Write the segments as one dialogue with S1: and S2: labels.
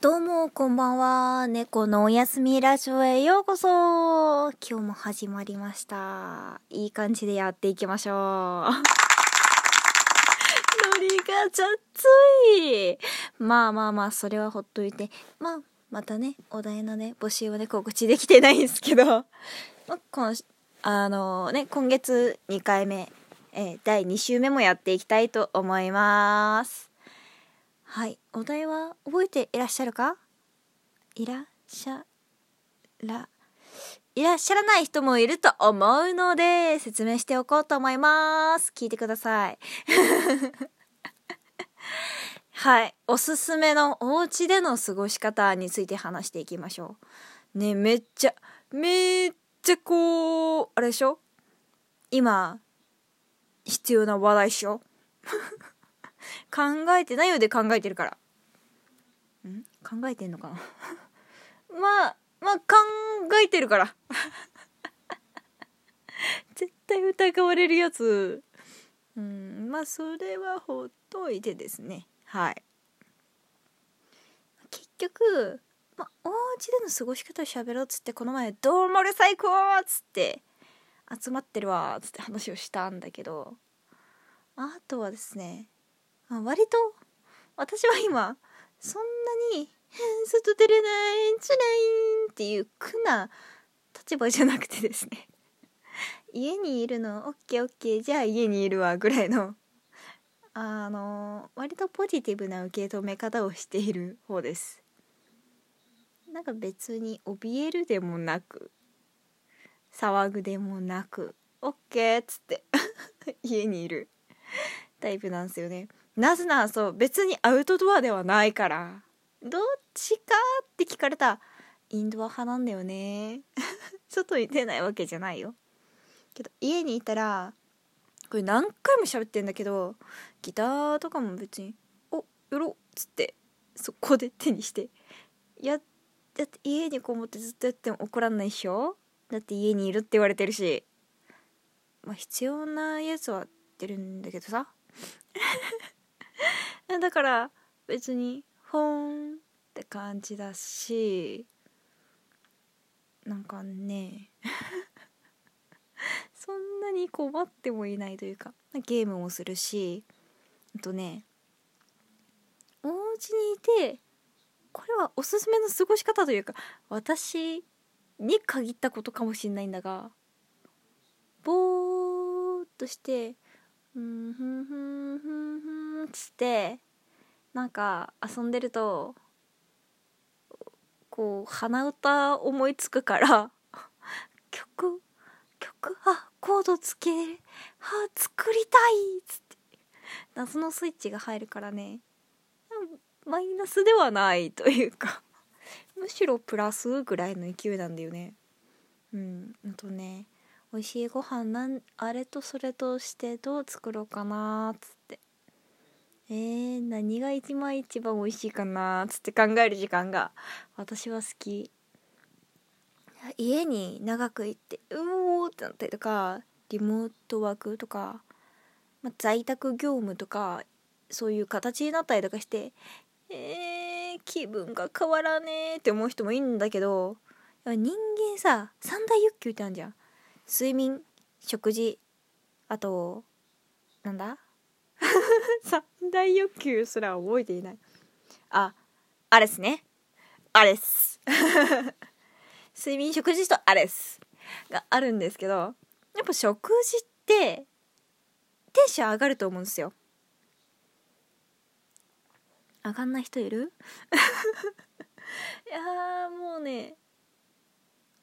S1: どうも、こんばんは。猫のおやすみラジオへようこそ。今日も始まりました。いい感じでやっていきましょう。ノリがちゃっつい。まあまあまあ、それはほっといて。まあ、またね、お題のね、募集をね、告知できてないんですけど、まあ、今、あのね、今月2回目、えー第2週目もやっていきたいと思います。はい。お題は覚えていらっしゃるか？いらっしゃら、いらっしゃらない人もいると思うので、説明しておこうと思います。聞いてください。はい。おすすめのお家での過ごし方について話していきましょう。ね、めっちゃ、めっちゃこう、あれでしょ？今、必要な話題っしょ？考えてないようで考えてるから。ん？考えてんのかな？まあ、まあ考えてるから。絶対疑われるやつ。うん、まあそれはほっといてですね。はい。結局、まあ、お家での過ごし方を喋ろうっつってこの前「どうもる最高!」っつって集まってるわっつって話をしたんだけどあとはですねあ割と私は今そんなに「外出れない辛い」っていう苦な立場じゃなくてですね。家にいるのオッケーオッケーじゃあ家にいるわぐらいのあの割とポジティブな受け止め方をしている方です。なんか別に怯えるでもなく騒ぐでもなくオッケーっつって 家にいるタイプなんですよね。なぜならそう別にアウトドアではないから。どっちかって聞かれたインドア派なんだよね。外に出ないわけじゃないよ。けど家にいたらこれ何回も喋ってんだけどギターとかも別に「おやろ」っつってそこで手にしてやだって家にこもってずっとやっても怒らんないっしょ？だって家にいるって言われてるし。まあ必要なやつはやってるんだけどさ。だから別にほーんって感じだしなんかね。そんなに困ってもいないというかゲームもするしあとねお家にいてこれはおすすめの過ごし方というか私に限ったことかもしれないんだがぼーっとしてうんふんふんふんふん。つってなんか遊んでるとこう鼻歌思いつくから曲曲あコードつけあ作りたいっつって。謎のスイッチが入るからね。マイナスではないというかむしろプラスぐらいの勢いなんだよね。うんあとね美味しいご飯なんあれとそれとしてどう作ろうかなっつって。えー、何が一番一番美味しいかな？っつって考える時間が私は好き。家に長く行ってうおーってなったりとかリモートワークとか、まあ、在宅業務とかそういう形になったりとかしてえー、気分が変わらねーって思う人もいいんだけど人間さ三大欲求ってあるじゃん。睡眠食事あとなんだ？三大欲求すら覚えていない。ああれっすね。あれっす睡眠食事とあれっすがあるんですけどやっぱ食事ってテンション上がると思うんですよ。上がんない人いる？いやもうね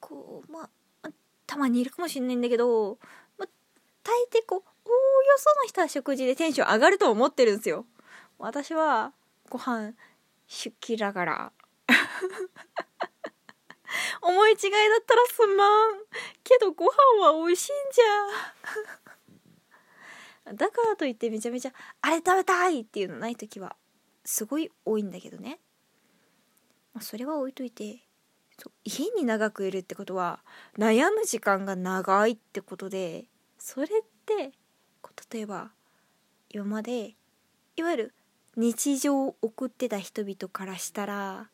S1: こうまあたまにいるかもしんないんだけど、まあ、大抵こうおよその人は食事でテンション上がると思ってるんですよ。私はご飯出勤だから。思い違いだったらすまん。けどご飯は美味しいんじゃ。だからといってめちゃめちゃあれ食べたいっていうのない時はすごい多いんだけどね、ま、それは置いといて家に長くいるってことは悩む時間が長いってことでそれって例えば今までいわゆる日常を送ってた人々からしたら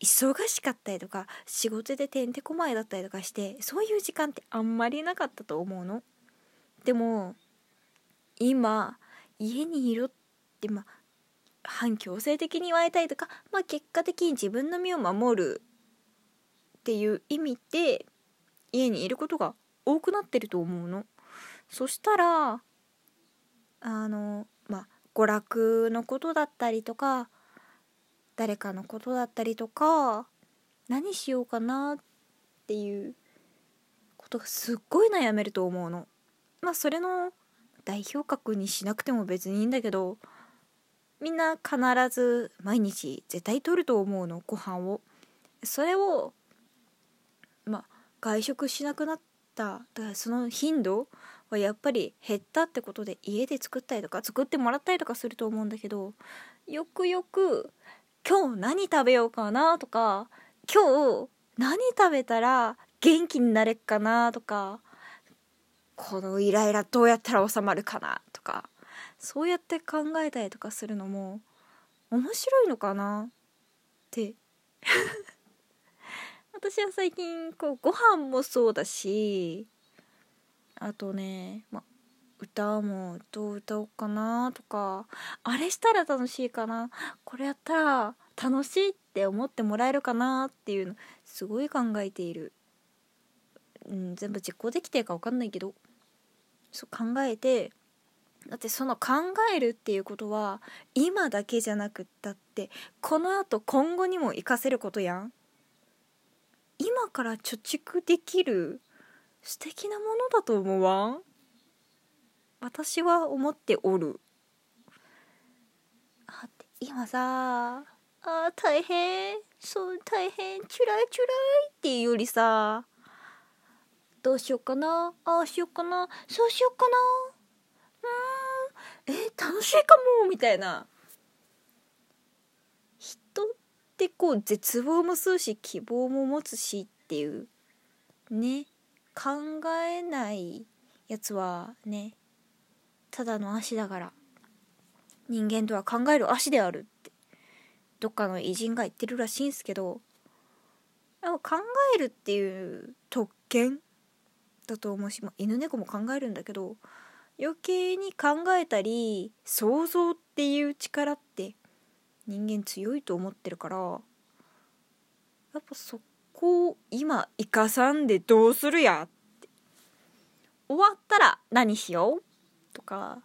S1: 忙しかったりとか仕事でてんてこまいだったりとかしてそういう時間ってあんまりなかったと思うの。でも今家にいろってまあ反強制的に言われたりとか、まあ、結果的に自分の身を守るっていう意味で家にいることが多くなってると思うの。そしたらあのまあ娯楽のことだったりとか誰かのことだったりとか何しようかなっていうことがすっごい悩めると思うの。まあそれの代表格にしなくても別にいいんだけどみんな必ず毎日絶対取ると思うのご飯を。それをまあ外食しなくなっただからその頻度はやっぱり減ったってことで家で作ったりとか作ってもらったりとかすると思うんだけどよくよく今日何食べようかなとか今日何食べたら元気になれっかなとかこのイライラどうやったら収まるかなとかそうやって考えたりとかするのも面白いのかなって。私は最近こうご飯もそうだしあとね、ま、歌もどう歌おうかなとかあれしたら楽しいかな。これやったら楽しいって思ってもらえるかなっていうのすごい考えている、うん、全部実行できてるか分かんないけどそう考えてだってその考えるっていうことは今だけじゃなくったってこのあと今後にも活かせることやん。今から貯蓄できる素敵なものだと思わん？私は思っておる。あ今さあ大変。そう大変。チュライチュライっていうよりさどうしようかな？ああしようかな。そうしようかな。うん。え楽しいかも。みたいな。人ってこう絶望もするし希望も持つしっていう。ね。考えないやつはねただの足だから人間とは考える足であるってどっかの偉人が言ってるらしいんすけど考えるっていう特権だと思うし、まあ、犬猫も考えるんだけど余計に考えたり想像っていう力って人間強いと思ってるからやっぱそこを今生かさんでどうするやって。終わったら何しようとか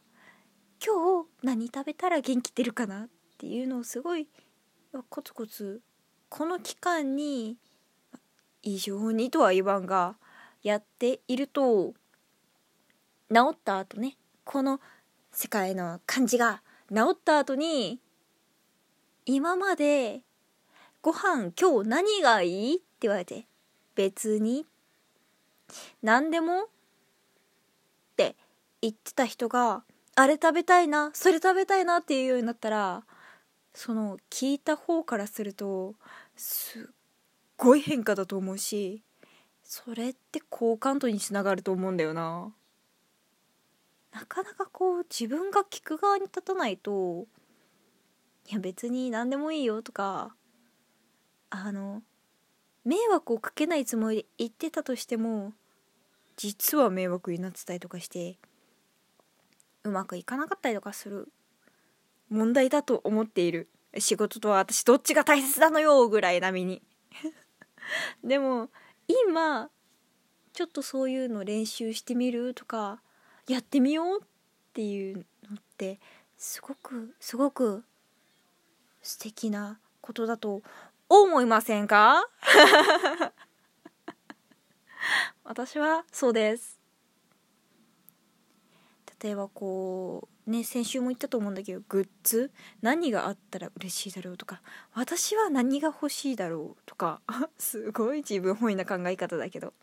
S1: 今日何食べたら元気出るかなっていうのをすごいコツコツこの期間に異常にとは言わんがやっていると治った後ねこの世界の感じが治った後に今までご飯今日何がいい言われて別に何でもって言ってた人があれ食べたいなそれ食べたいなっていうようになったらその聞いた方からするとすっごい変化だと思うしそれって好感度につながると思うんだよな。なかなかこう自分が聞く側に立たないといや別に何でもいいよとかあの迷惑をかけないつもりで言ってたとしても実は迷惑になってたりとかしてうまくいかなかったりとかする問題だと思っている。仕事とは私どっちが大切なのよぐらい並みに。でも今ちょっとそういうの練習してみる？とかやってみようっていうのってすごくすごく素敵なことだと思いませんか？私はそうです。例えばこうね先週も言ったと思うんだけどグッズ？何があったら嬉しいだろうとか？私は何が欲しいだろうとか？すごい自分本位な考え方だけど。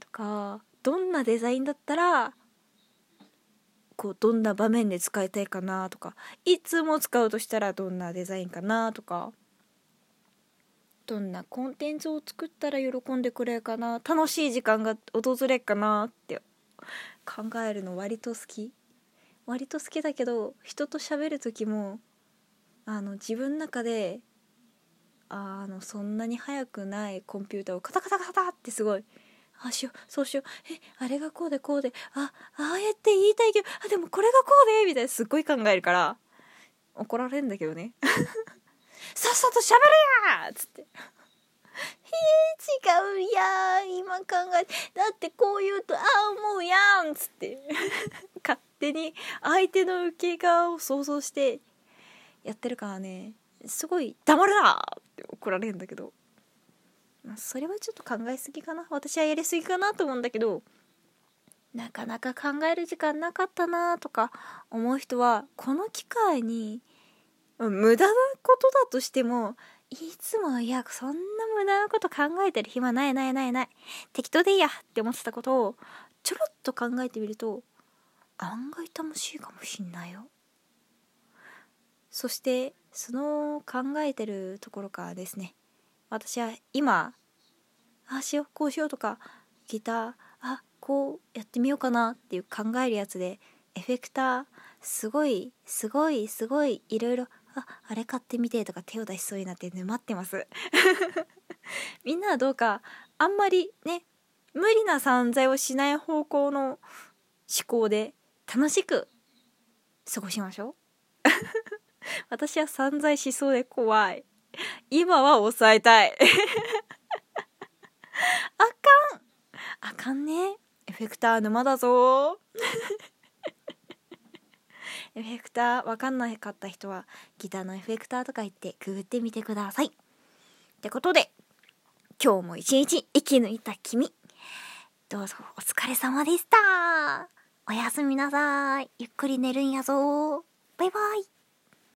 S1: とかどんなデザインだったらこうどんな場面で使いたいかなとか？いつも使うとしたらどんなデザインかなとか？どんなコンテンツを作ったら喜んでくれるかな楽しい時間が訪れるかなって考えるの割と好き。割と好きだけど人と喋る時もあの自分の中であのそんなに速くないコンピューターをカタカタカタってすごいああしようそうしようえあれがこうでこうであああやって言いたいけどあでもこれがこうでみたいなすっごい考えるから怒られるんだけどね。さっさと喋れやっつって。え違うやん今考え。だってこう言うとああ思うやんっつって。勝手に相手の受け側を想像してやってるからね。すごい黙るなって怒られるんだけど、まあ、それはちょっと考えすぎかな。私はやりすぎかなと思うんだけど。なかなか考える時間なかったなとか思う人はこの機会に無駄なことだとしてもいつもいやそんな無駄なこと考えてる暇ないないないない適当でいいやって思ってたことをちょろっと考えてみると案外楽しいかもしんないよ。そしてその考えてるところからですね私は今ああしようこうしようとかギターあこうやってみようかなっていう考えるやつでエフェクターすごいすごいすごいいろいろああれ買ってみてとか手を出しそうになって沼ってます。みんなはどうかあんまりね無理な散財をしない方向の思考で楽しく過ごしましょう。私は散財しそうで怖い。今は抑えたい。あかん。あかんね。エフェクター沼だぞ。エフェクターわかんなかった人はギターのエフェクターとか言ってくぐってみてください。ってことで今日も一日生き抜いた君。どうぞお疲れ様でした。おやすみなさい。ゆっくり寝るんやぞ。バイバイ。